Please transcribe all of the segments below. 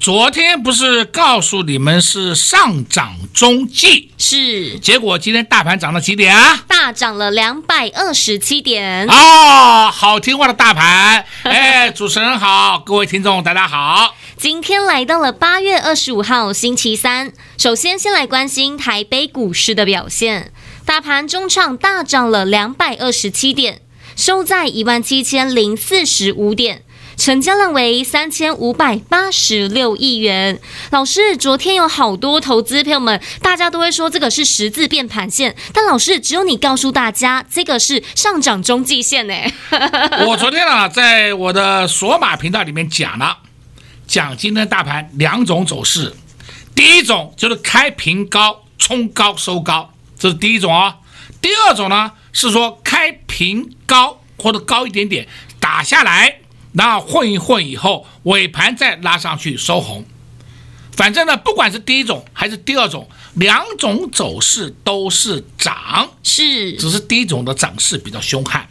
昨天不是告诉你们是上涨中继，是，结果今天大盘涨了几点啊？大涨了两百二十七点。哦，好听话的大盘。哎，主持人好，各位听众大家好。今天来到了八月二十五号星期三，首先先来关心台北股市的表现，大盘中场大涨了两百二十七点，收在一万七千零四十五点。成交量为三千五百八十六亿元。老师，昨天有好多投资朋友们，大家都会说这个是十字变盘线，但老师只有你告诉大家，这个是上涨中继线呢。我昨天啊，在我的索马频道里面讲了，讲今天大盘两种走势，第一种就是开平高冲高收高，这是第一种啊、哦。第二种呢是说开平高或者高一点点打下来。那混一混以后，尾盘再拉上去收红，反正呢，不管是第一种还是第二种，两种走势都是涨，是，只是第一种的涨势比较凶悍。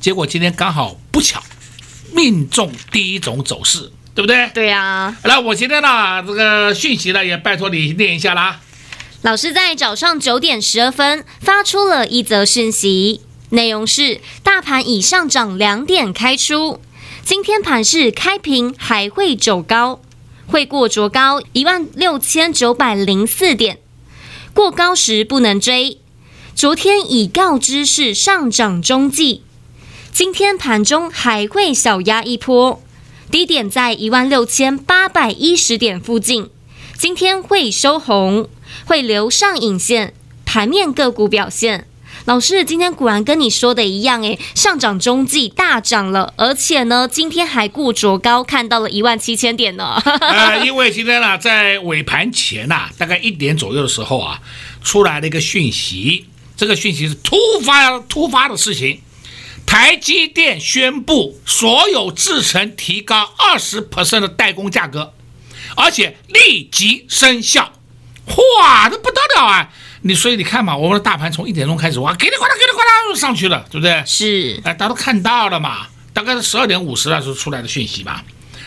结果今天刚好不巧命中第一种走势，对不对？对呀、啊。那我今天呢，这个讯息呢，也拜托你念一下啦。老师在早上九点十二分发出了一则讯息，内容是：大盘已上涨两点开出。今天盘势开平还会走高，会过卓高一万六千九百零四点，过高时不能追。昨天已告知是上涨中继，今天盘中还会小压一波，低点在一万六千八百一十点附近。今天会收红，会留上影线，盘面个股表现。老师，今天果然跟你说的一样，诶，上涨中继大涨了，而且呢，今天还过卓高，看到了一万七千点呢。呃，因为今天呢，在尾盘前呐、大概一点左右的时候啊，出来了一个讯息，这个讯息是突发突发的事情，台积电宣布所有制程提高二十 percent 的代工价格，而且立即生效，哇，这不得了啊！你所以你看嘛，我们的大盘从一点钟开始哇，给你呱啦给你呱啦又上去了，对不对？是，哎，大家都看到了嘛，大概是十二点五十的时候出来的讯息吧。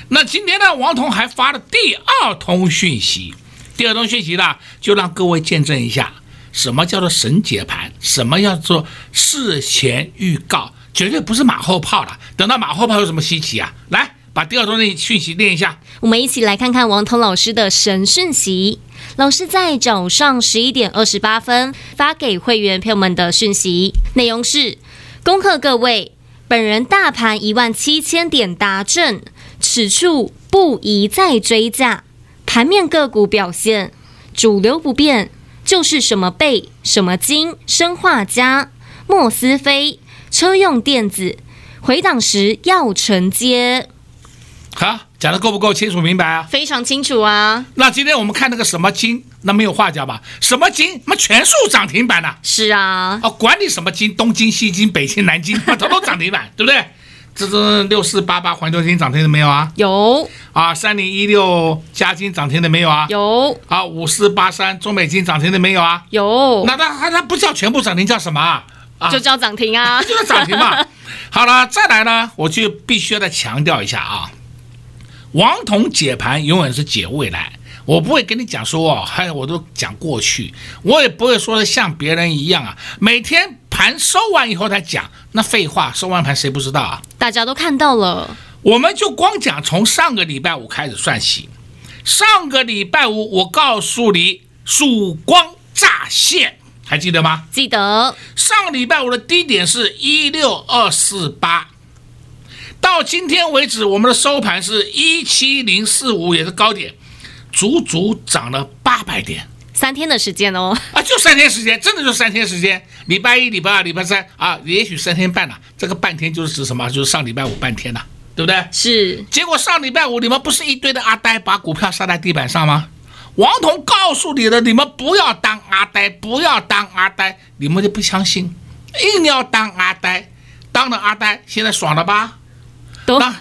那今天呢，王彤还发了第二通讯息，第二通讯息呢，就让各位见证一下，什么叫做神解盘，什么叫做事前预告，绝对不是马后炮了。等到马后炮有什么稀奇啊？来，把第二段的讯息念一下。我们一起来看看王彤老师的神讯息。老师在早上十一点二十八分发给会员朋友们的讯息，内容是：恭贺各位，本人大盘一万七千点达阵，此处不宜再追价。盘面个股表现，主流不变，就是什么贝、什么金、生化家、莫斯菲、车用电子，回档时要承接。好。讲的够不够清楚明白啊？非常清楚啊！那今天我们看那个什么金，那没有话讲吧？什么金？那全数涨停板了。是啊，啊，管你什么金，东京、西京、北京、南京，它都涨停板，对不对？这是六四八八环球金涨停的没有啊？有。啊，三零一六嘉金涨停的没有啊？有。啊，五四八三中美金涨停的没有啊？有。那它它它不叫全部涨停，叫什么啊？就叫涨停啊！就叫涨停嘛。好了，再来呢，我就必须要再强调一下啊。王彤解盘永远是解未来，我不会跟你讲说哦，还我都讲过去，我也不会说的像别人一样啊，每天盘收完以后再讲，那废话，收完盘谁不知道啊？大家都看到了，我们就光讲从上个礼拜五开始算起，上个礼拜五我告诉你曙光乍现，还记得吗？记得。上个礼拜五的低点是一六二四八。到今天为止，我们的收盘是一七零四五，也是高点，足足涨了八百点，三天的时间哦，啊，就三天时间，真的就三天时间，礼拜一、礼拜二、礼拜三啊，也许三天半了，这个半天就是指什么？就是上礼拜五半天了，对不对？是。结果上礼拜五你们不是一堆的阿呆把股票杀在地板上吗？王彤告诉你的，你们不要当阿呆，不要当阿呆，你们就不相信，硬要当阿呆，当了阿呆，现在爽了吧？都那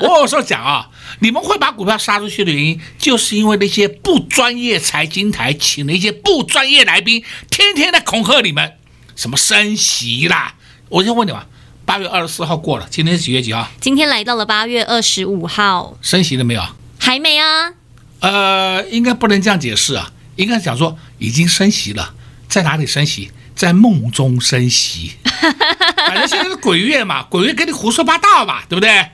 我，我有时候讲啊，你们会把股票杀出去的原因，就是因为那些不专业财经台请了一些不专业来宾，天天在恐吓你们，什么升息啦。我先问你吧，八月二十四号过了，今天是几月几号？今天来到了八月二十五号，升息了没有？还没啊。呃，应该不能这样解释啊，应该讲说已经升息了，在哪里升息？在梦中升息。反正现在是鬼月嘛，鬼月给你胡说八道嘛，对不对？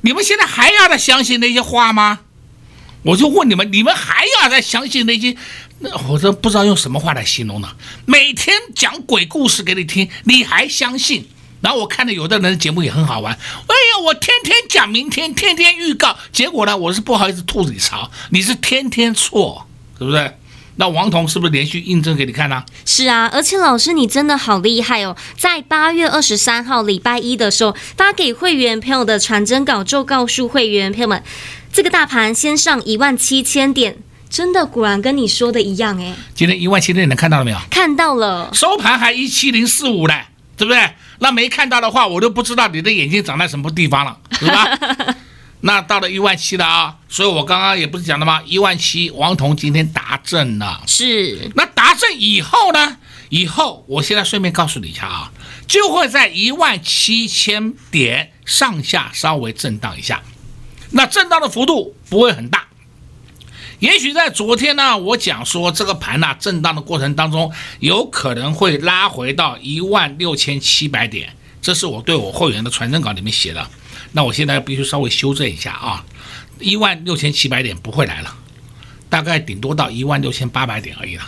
你们现在还要再相信那些话吗？我就问你们，你们还要再相信那些？那我都不知道用什么话来形容呢。每天讲鬼故事给你听，你还相信？然后我看到有的人的节目也很好玩。哎呀，我天天讲明天，天天预告，结果呢，我是不好意思吐你槽，你是天天错，对不对？那王彤是不是连续印证给你看呢？是啊，而且老师你真的好厉害哦！在八月二十三号礼拜一的时候发给会员朋友的传真稿，就告诉会员朋友们，这个大盘先上一万七千点，真的果然跟你说的一样哎。今天一万七千点能看到了没有？看到了，收盘还一七零四五呢，对不对？那没看到的话，我都不知道你的眼睛长在什么地方了，对吧？那到了一万七了啊，所以我刚刚也不是讲了吗？一万七，王彤今天达阵了。是。那达阵以后呢？以后我现在顺便告诉你一下啊，就会在一万七千点上下稍微震荡一下，那震荡的幅度不会很大。也许在昨天呢，我讲说这个盘呐，震荡的过程当中，有可能会拉回到一万六千七百点，这是我对我会员的传真稿里面写的。那我现在必须稍微修正一下啊，一万六千七百点不会来了，大概顶多到一万六千八百点而已了，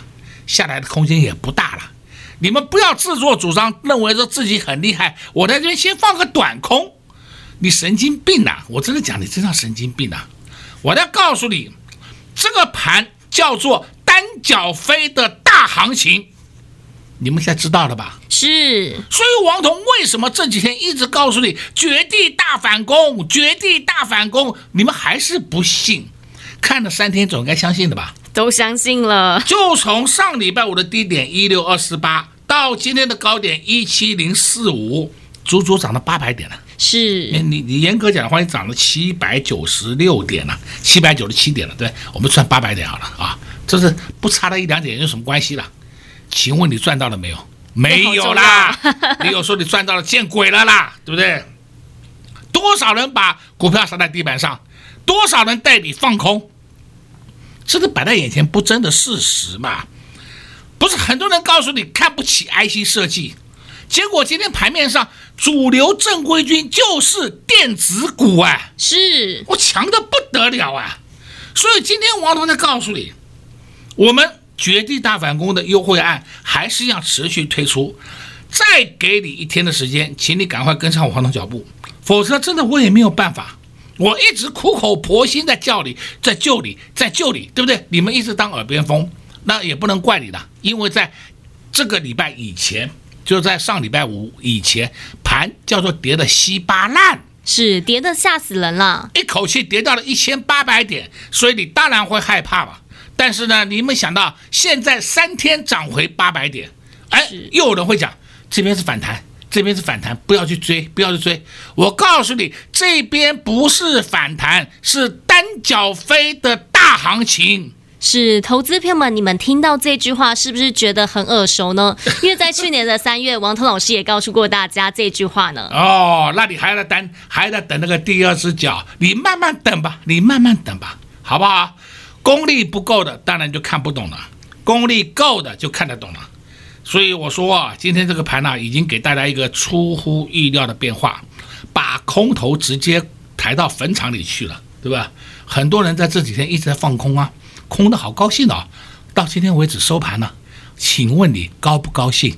下来的空间也不大了。你们不要自作主张，认为说自己很厉害。我在这边先放个短空，你神经病呐、啊！我真的讲你真像神经病呐、啊！我再告诉你，这个盘叫做单脚飞的大行情。你们现在知道了吧？是，所以王彤为什么这几天一直告诉你绝地大反攻，绝地大反攻，你们还是不信？看了三天总该相信的吧？都相信了。就从上礼拜五的低点一六二四八到今天的高点一七零四五，足足涨了八百点了。是，你你严格讲的话，你涨了七百九十六点了，七百九十七点了，对，我们算八百点好了啊，这是不差了一两点有什么关系了？请问你赚到了没有？没有啦！你有说你赚到了，见鬼了啦，对不对？多少人把股票撒在地板上？多少人带你放空？这是摆在眼前不争的事实嘛？不是很多人告诉你看不起 IC 设计，结果今天盘面上主流正规军就是电子股啊，是我强的不得了啊！所以今天王彤在告诉你，我们。绝地大反攻的优惠案还是要持续推出，再给你一天的时间，请你赶快跟上我黄总脚步，否则真的我也没有办法。我一直苦口婆心在叫你，在救你，在救你，对不对？你们一直当耳边风，那也不能怪你的，因为在这个礼拜以前，就在上礼拜五以前，盘叫做跌的稀巴烂，是跌的吓死人了，一口气跌到了一千八百点，所以你当然会害怕嘛。但是呢，你们想到现在三天涨回八百点，哎，又有人会讲这边是反弹，这边是反弹，不要去追，不要去追。我告诉你，这边不是反弹，是单脚飞的大行情。是投资朋友们，你们听到这句话是不是觉得很耳熟呢？因为在去年的三月，王彤老师也告诉过大家这句话呢。哦，那你还在等，还在等那个第二只脚？你慢慢等吧，你慢慢等吧，好不好？功力不够的，当然就看不懂了；功力够的，就看得懂了。所以我说啊，今天这个盘呢、已经给大家一个出乎意料的变化，把空头直接抬到坟场里去了，对吧？很多人在这几天一直在放空啊，空的好高兴啊。到今天为止收盘呢，请问你高不高兴？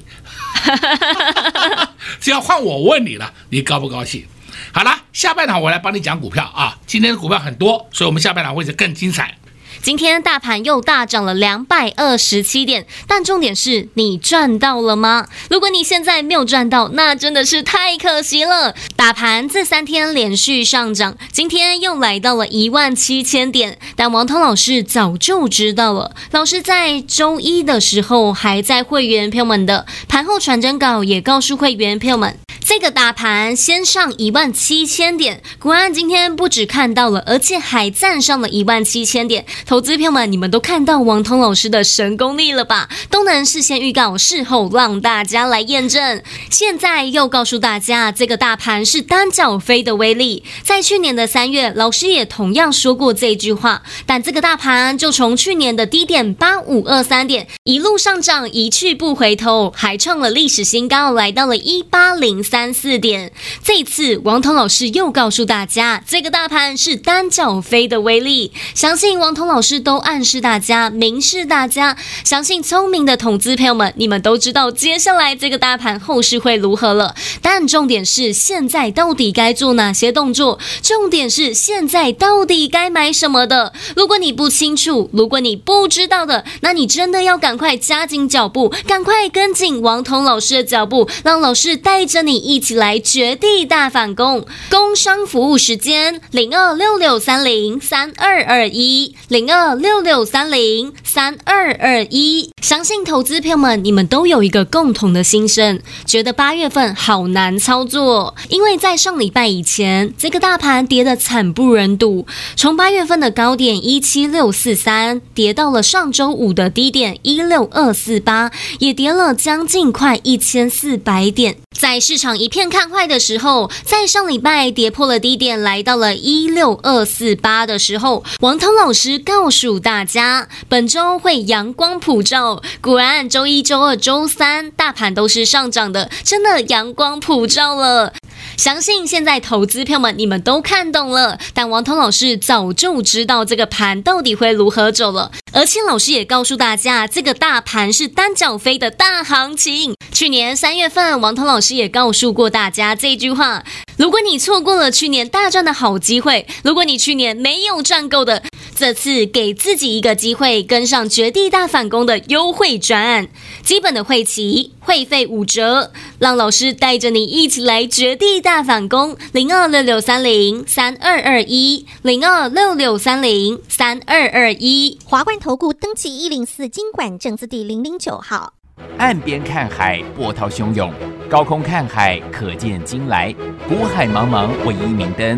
只要换我问你了，你高不高兴？好了，下半场我来帮你讲股票啊。今天的股票很多，所以我们下半场会是更精彩。今天大盘又大涨了两百二十七点，但重点是你赚到了吗？如果你现在没有赚到，那真的是太可惜了。大盘这三天连续上涨，今天又来到了一万七千点，但王涛老师早就知道了。老师在周一的时候还在会员朋友们的盘后传真稿也告诉会员朋友们。这个大盘先上一万七千点，果然今天不止看到了，而且还站上了一万七千点。投资票们，你们都看到王彤老师的神功力了吧？都能事先预告，事后让大家来验证。现在又告诉大家，这个大盘是单脚飞的威力。在去年的三月，老师也同样说过这句话。但这个大盘就从去年的低点八五二三点一路上涨，一去不回头，还创了历史新高，来到了一八零三。四点，这次王彤老师又告诉大家，这个大盘是单脚飞的威力。相信王彤老老师都暗示大家，明示大家，相信聪明的投资朋友们，你们都知道接下来这个大盘后市会如何了。但重点是，现在到底该做哪些动作？重点是，现在到底该买什么的？如果你不清楚，如果你不知道的，那你真的要赶快加紧脚步，赶快跟紧王彤老师的脚步，让老师带着你。一起来绝地大反攻！工商服务时间零二六六三零三二二一零二六六三零三二二一。相信投资朋友们，你们都有一个共同的心声，觉得八月份好难操作，因为在上礼拜以前，这个大盘跌得惨不忍睹，从八月份的高点一七六四三跌到了上周五的低点一六二四八，也跌了将近快一千四百点。在市场一片看坏的时候，在上礼拜跌破了低点，来到了一六二四八的时候，王涛老师告诉大家，本周会阳光普照。果然，周一、周二、周三大盘都是上涨的，真的阳光普照了。相信现在投资票们，你们都看懂了。但王彤老师早就知道这个盘到底会如何走了，而且老师也告诉大家，这个大盘是单脚飞的大行情。去年三月份，王彤老师也告诉过大家这句话：如果你错过了去年大赚的好机会，如果你去年没有赚够的，这次给自己一个机会，跟上绝地大反攻的优惠专案，基本的会期会费五折，让老师带着你一起来绝地大反攻。零二六六三零三二二一，零二六六三零三二二一，华冠投顾登记一零四经管证字第零零九号。岸边看海，波涛汹涌；高空看海，可见金来。股海茫茫，唯一明灯。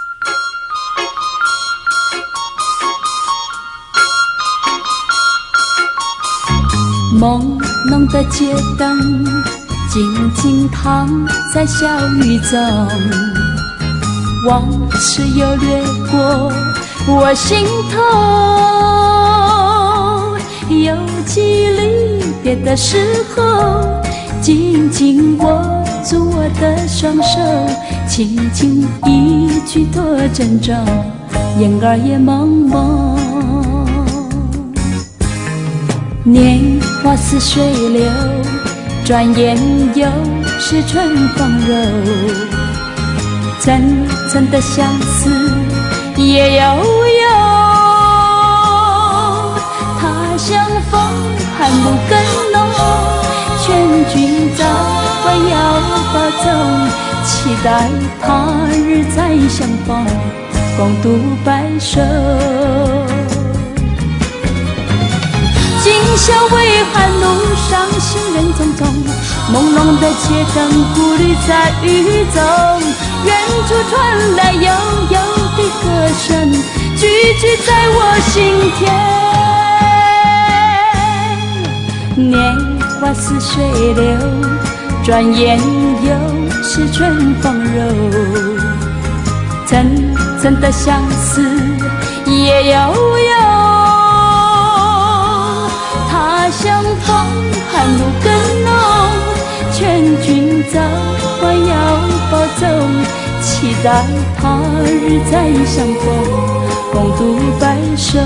朦胧的街灯，静静躺在小雨中，往事又掠过我心头，有几缕。别的时候，紧紧握住我的双手，轻轻一句多珍重，眼儿也朦胧。年花似水流，转眼又是春风柔，层层的相思也悠悠，他乡风寒露更。浓，劝君早晚要放纵，期待他日再相逢，共度白首。今宵微寒路上行人匆匆，朦胧的街灯孤立在雨中，远处传来悠悠的歌声，句句在我心田。年。华似水流，转眼又是春风柔。层层的相思也悠悠，寒露更浓，劝君早晚要保走，期待他日再相逢，共度白首。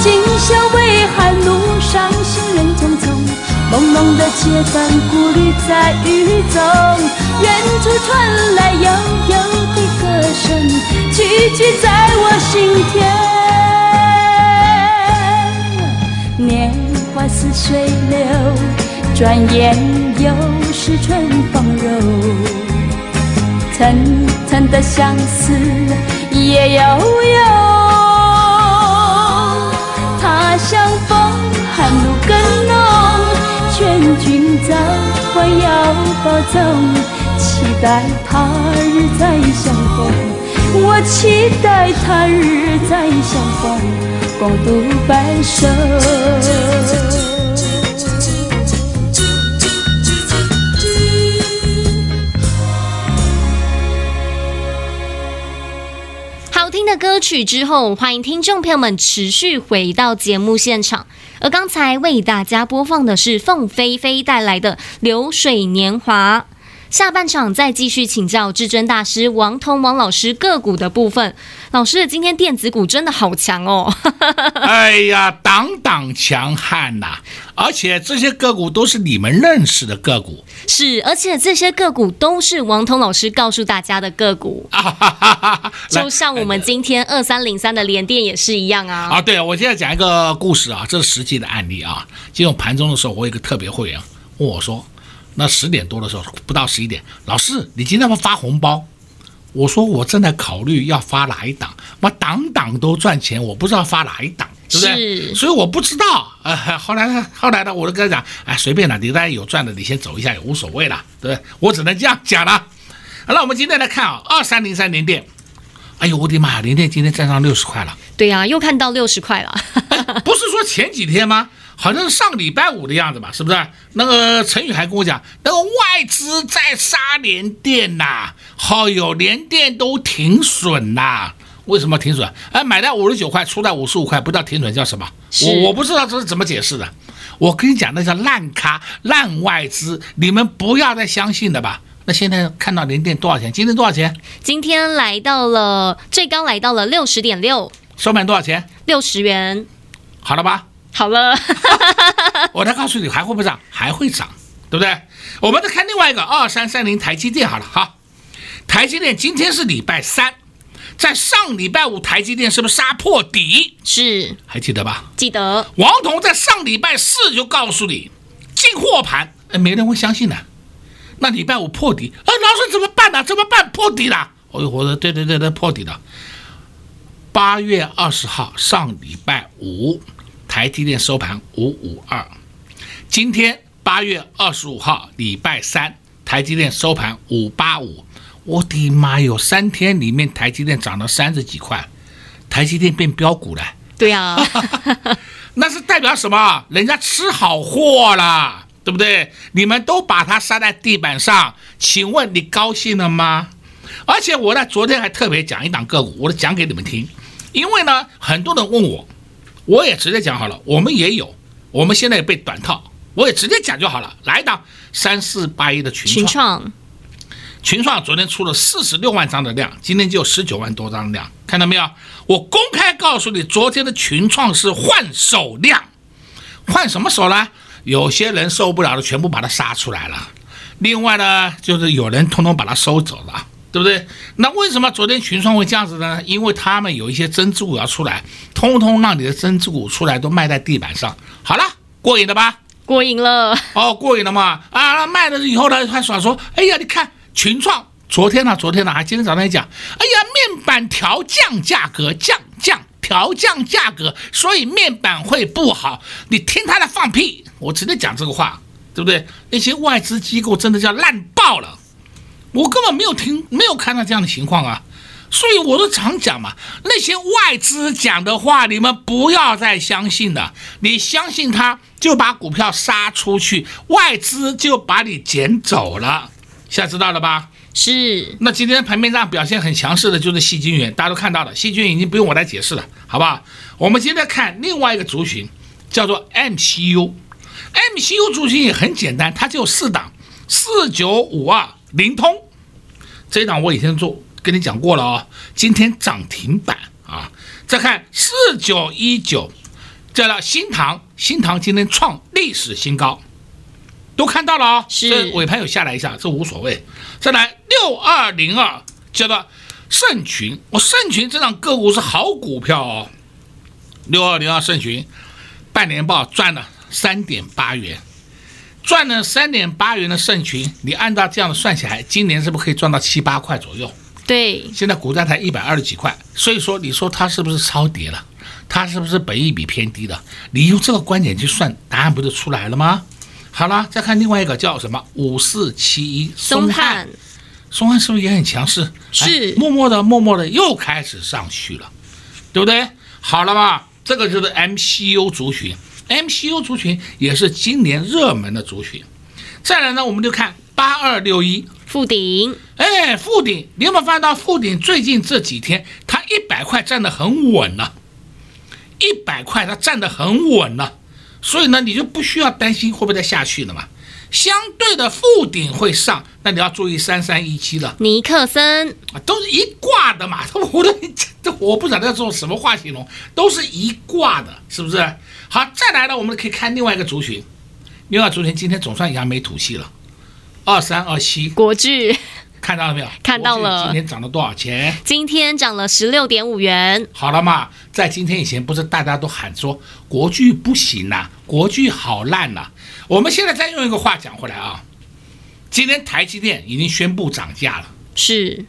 今宵微寒路上，行人匆匆，朦胧的街灯，孤旅在雨中，远处传来悠悠的歌声。句句在我心田。年华似水流，转眼又是春风柔。层层的相思夜悠悠，他乡风寒露更浓，劝君早晚要保重，期待他日再相逢。我期待他日再相逢。共度白首。好听的歌曲之后，欢迎听众朋友们持续回到节目现场。而刚才为大家播放的是凤飞飞带来的《流水年华》。下半场再继续请教至尊大师王彤王老师个股的部分。老师，今天电子股真的好强哦！哎呀，挡挡强悍呐、啊！而且这些个股都是你们认识的个股。是，而且这些个股都是王彤老师告诉大家的个股。啊、哈哈哈，就像我们今天二三零三的联电也是一样啊！啊，对，我现在讲一个故事啊，这是实际的案例啊。今天盘中的时候，我有一个特别会员问我说。那十点多的时候，不到十一点，老师，你今天要发红包？我说我正在考虑要发哪一档，我档档都赚钱，我不知道发哪一档，对不对？所以我不知道。呃，后来呢，后来呢，我就跟他讲，哎，随便了，你大家有赚的，你先走一下也无所谓了，对不对？我只能这样讲了。好了，我们今天来看啊，二三零三联电，哎呦，我的妈呀，联电今天站上六十块了。对呀、啊，又看到六十块了。不是说前几天吗？好像是上礼拜五的样子吧，是不是？那个陈宇还跟我讲，那个外资在杀联电呐、啊，好有联电都停损呐、啊。为什么停损？哎，买在五十九块，出在五十五块，不叫停损叫什么？我我不知道这是怎么解释的。我跟你讲，那叫烂咖、烂外资，你们不要再相信了吧。那现在看到零点多少钱？今天多少钱？今天来到了最高来到了六十点六，收盘多少钱？六十元。好了吧？好了，我再告诉你，还会不会涨？还会涨，对不对？我们再看另外一个二三三零台积电，好了哈。台积电今天是礼拜三，在上礼拜五台积电是不是杀破底？是，还记得吧？记得。王彤在上礼拜四就告诉你进货盘，哎，没人会相信的。那礼拜五破底，哎，老师怎么办呢？怎么办？破底了。哦呦，我说对对对对，破底了。八月二十号，上礼拜五。台积电收盘五五二，今天八月二十五号礼拜三，台积电收盘五八五。我的妈哟，三天里面台积电涨了三十几块，台积电变标股了。对呀、啊，那是代表什么？人家吃好货了，对不对？你们都把它杀在地板上，请问你高兴了吗？而且我呢，昨天还特别讲一档个股，我都讲给你们听，因为呢，很多人问我。我也直接讲好了，我们也有，我们现在也被短套，我也直接讲就好了。来一档三四八一的群创，群创昨天出了四十六万张的量，今天就十九万多张的量，看到没有？我公开告诉你，昨天的群创是换手量，换什么手呢？有些人受不了的，全部把它杀出来了；另外呢，就是有人通通把它收走了。对不对？那为什么昨天群创会这样子呢？因为他们有一些增资股要出来，通通让你的增资股出来都卖在地板上。好了，过瘾了吧？过瘾了。哦，过瘾了嘛？啊，卖了以后呢，还耍说，哎呀，你看群创昨天呢，昨天呢，还今天早上还讲，哎呀，面板调降价格，降降调降价格，所以面板会不好。你听他的放屁，我直接讲这个话，对不对？那些外资机构真的叫烂爆了。我根本没有听，没有看到这样的情况啊，所以我都常讲嘛，那些外资讲的话，你们不要再相信了。你相信他，就把股票杀出去，外资就把你捡走了。现在知道了吧？是。那今天盘面上表现很强势的就是细菌源，大家都看到了，矽晶圆已经不用我来解释了，好不好？我们接着看另外一个族群，叫做 MCU。MCU 族群也很简单，它就四档，四九五二灵通。这一档我以前做跟你讲过了哦，今天涨停板啊！再看四九一九，这了新塘，新塘今天创历史新高，都看到了哦。是这尾盘有下来一下，这无所谓。再来六二零二，叫做盛群，我盛群这档个股是好股票哦。六二零二盛群，半年报赚了三点八元。赚了三点八元的盛群，你按照这样的算起来，今年是不是可以赚到七八块左右？对，现在股价才一百二十几块，所以说你说它是不是超跌了？它是不是本益比偏低了？你用这个观点去算，答案不就出来了吗？好了，再看另外一个叫什么五四七一松汉，松汉是不是也很强势？是，默默的默默的又开始上去了，对不对？好了吧，这个就是 MCU 族群。MCU 族群也是今年热门的族群，再来呢，我们就看八二六一富鼎，哎，富鼎，你有没有发现到富鼎最近这几天它一百块站得很稳了，一百块它站得很稳了，所以呢，你就不需要担心会不会再下去了嘛。相对的，富鼎会上，那你要注意三三一七了。尼克森啊，都是一挂的嘛，他我都这我不知道要做什么话形容，都是一挂的，是不是？好，再来呢，我们可以看另外一个族群，另外族群今天总算扬眉吐气了，二三二七国巨，看到了没有？看到了，今天涨了多少钱？今天涨了十六点五元。好了嘛，在今天以前不是大家都喊说国巨不行呐、啊，国巨好烂呐、啊。我们现在再用一个话讲回来啊，今天台积电已经宣布涨价了。是，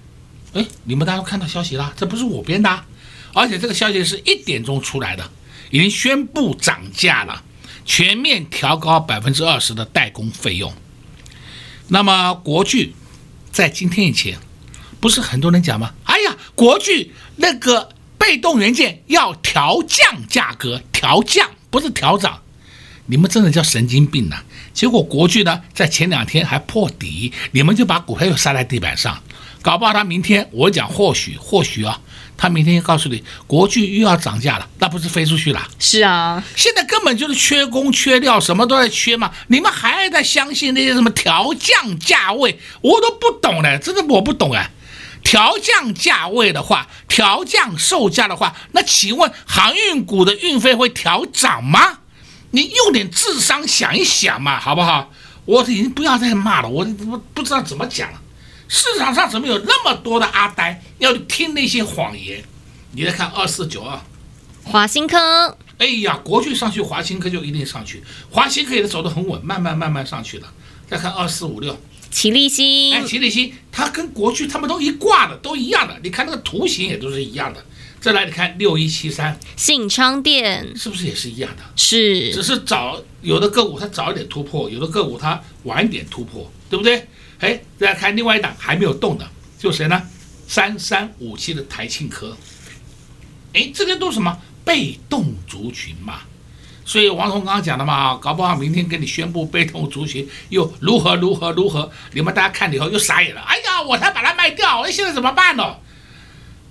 哎，你们大家都看到消息了，这不是我编的、啊，而且这个消息是一点钟出来的。已经宣布涨价了，全面调高百分之二十的代工费用。那么国巨在今天以前，不是很多人讲吗？哎呀，国巨那个被动元件要调降价格，调降不是调涨，你们真的叫神经病呐、啊！结果国巨呢，在前两天还破底，你们就把股票又杀在地板上，搞不好他明天我讲或许或许啊。他明天又告诉你，国巨又要涨价了，那不是飞出去了？是啊，现在根本就是缺工缺料，什么都在缺嘛。你们还在相信那些什么调降价位？我都不懂嘞，真的我不懂哎。调降价位的话，调降售价的话，那请问航运股的运费会调涨吗？你用点智商想一想嘛，好不好？我已经不要再骂了，我不不知道怎么讲了。市场上怎么有那么多的阿呆要听那些谎言？你再看二四九二，华新科。哎呀，国巨上去，华新科就一定上去。华新科也是走得很稳，慢慢慢慢上去的。再看二四五六，奇力新。哎，奇力新，它跟国巨他们都一挂的，都一样的。你看那个图形也都是一样的。再来，你看六一七三，信昌电是不是也是一样的？是，只是早有的个股它早一点突破，有的个股它晚一点突破，对不对？哎，再来看另外一档还没有动的，就谁呢？三三五七的台庆科。哎，这些都是什么被动族群嘛？所以王彤刚刚讲的嘛，搞不好明天给你宣布被动族群又如何如何如何，你们大家看了以后又傻眼了。哎呀，我才把它卖掉，那，现在怎么办呢？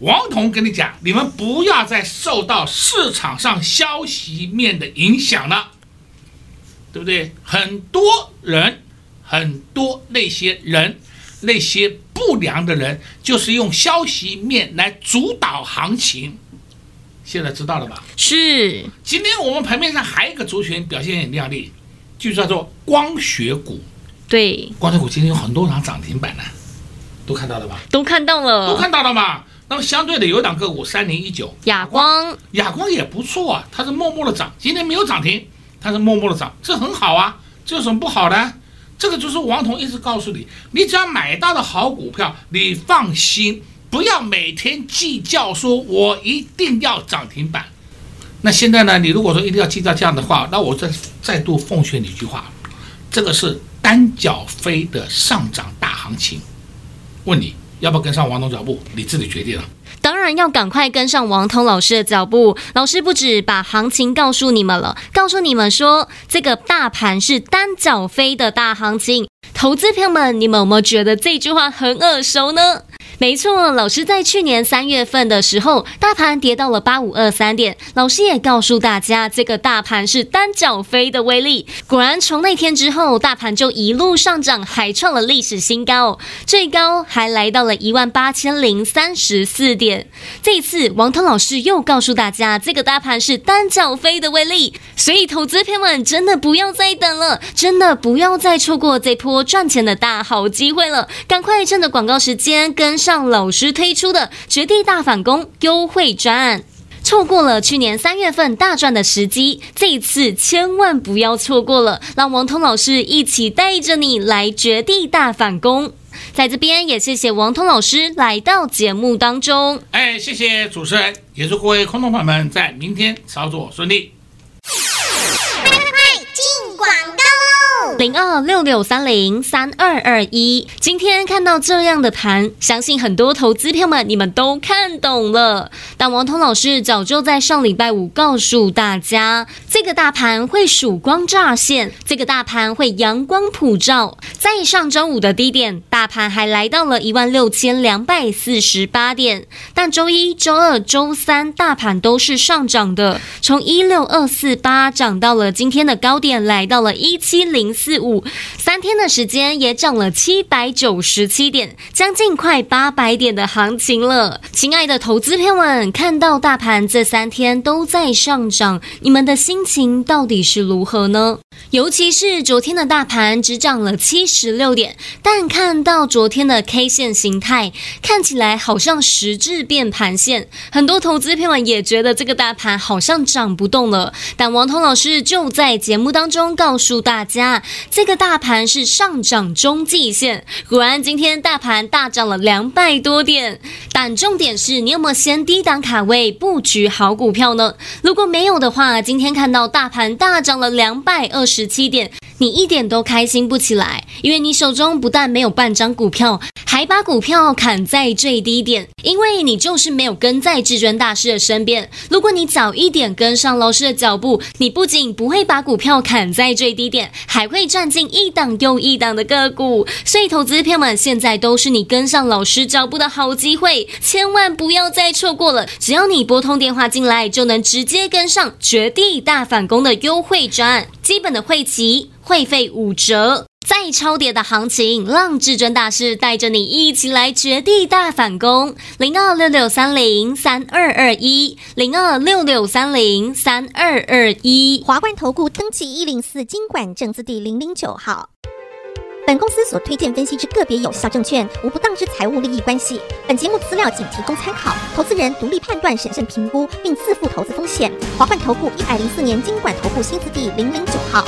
王彤跟你讲，你们不要再受到市场上消息面的影响了，对不对？很多人。很多那些人，那些不良的人，就是用消息面来主导行情。现在知道了吧？是。今天我们盘面上还有一个族群表现很亮丽，就叫做光学股。对，光学股今天有很多档涨停板呢，都看到了吧？都看到了，都看到了嘛。那么相对的有一档个股三零一九，亚光，亚光也不错啊，它是默默的涨，今天没有涨停，它是默默的涨，这很好啊，这有什么不好的？这个就是王彤一直告诉你，你只要买到的好股票，你放心，不要每天计较说我一定要涨停板。那现在呢，你如果说一定要计较这样的话，那我再再度奉劝你一句话，这个是单脚飞的上涨大行情，问你要不要跟上王彤脚步，你自己决定了。当然要赶快跟上王彤老师的脚步。老师不止把行情告诉你们了，告诉你们说这个大盘是单脚飞的大行情。投资朋友们，你们有没有觉得这句话很耳熟呢？没错，老师在去年三月份的时候，大盘跌到了八五二三点，老师也告诉大家，这个大盘是单脚飞的威力。果然，从那天之后，大盘就一路上涨，还创了历史新高，最高还来到了一万八千零三十四点。这一次，王彤老师又告诉大家，这个大盘是单脚飞的威力，所以投资朋友们真的不要再等了，真的不要再错过这波赚钱的大好机会了，赶快趁着广告时间跟上。上老师推出的绝地大反攻优惠专案，错过了去年三月份大赚的时机，这一次千万不要错过了。让王通老师一起带着你来绝地大反攻。在这边也谢谢王通老师来到节目当中。哎，谢谢主持人，也祝各位空头朋友们在明天操作顺利。广告零二六六三零三二二一，今天看到这样的盘，相信很多投资票们你们都看懂了。但王彤老师早就在上礼拜五告诉大家，这个大盘会曙光乍现，这个大盘会阳光普照。在上周五的低点，大盘还来到了一万六千两百四十八点，但周一、周二、周三大盘都是上涨的，从一六二四八涨到了今天的高点，来到了一七零四。五三天的时间也涨了七百九十七点，将近快八百点的行情了。亲爱的投资朋友们，看到大盘这三天都在上涨，你们的心情到底是如何呢？尤其是昨天的大盘只涨了七十六点，但看到昨天的 K 线形态，看起来好像实质变盘线，很多投资朋友们也觉得这个大盘好像涨不动了。但王彤老师就在节目当中告诉大家。这个大盘是上涨中继线，果然今天大盘大涨了两百多点。但重点是你有没有先低档卡位布局好股票呢？如果没有的话，今天看到大盘大涨了两百二十七点，你一点都开心不起来，因为你手中不但没有半张股票，还把股票砍在最低点，因为你就是没有跟在至尊大师的身边。如果你早一点跟上老师的脚步，你不仅不会把股票砍在最低点，还会赚进一档又一档的个股。所以，投资朋友们，现在都是你跟上老师脚步的好机会，千万不要再错过了。只要你拨通电话进来，就能直接跟上绝地大反攻的优惠专案，基本的会期会费五折。再超跌的行情，让至尊大师带着你一起来绝地大反攻。零二六六三零三二二一，零二六六三零三二二一。华冠投顾登记一零四金管证字第零零九号。本公司所推荐分析之个别有效证券，无不当之财务利益关系。本节目资料仅提供参考，投资人独立判断、审慎评估，并自负投资风险。华冠投顾一百零四年金管投顾新字第零零九号。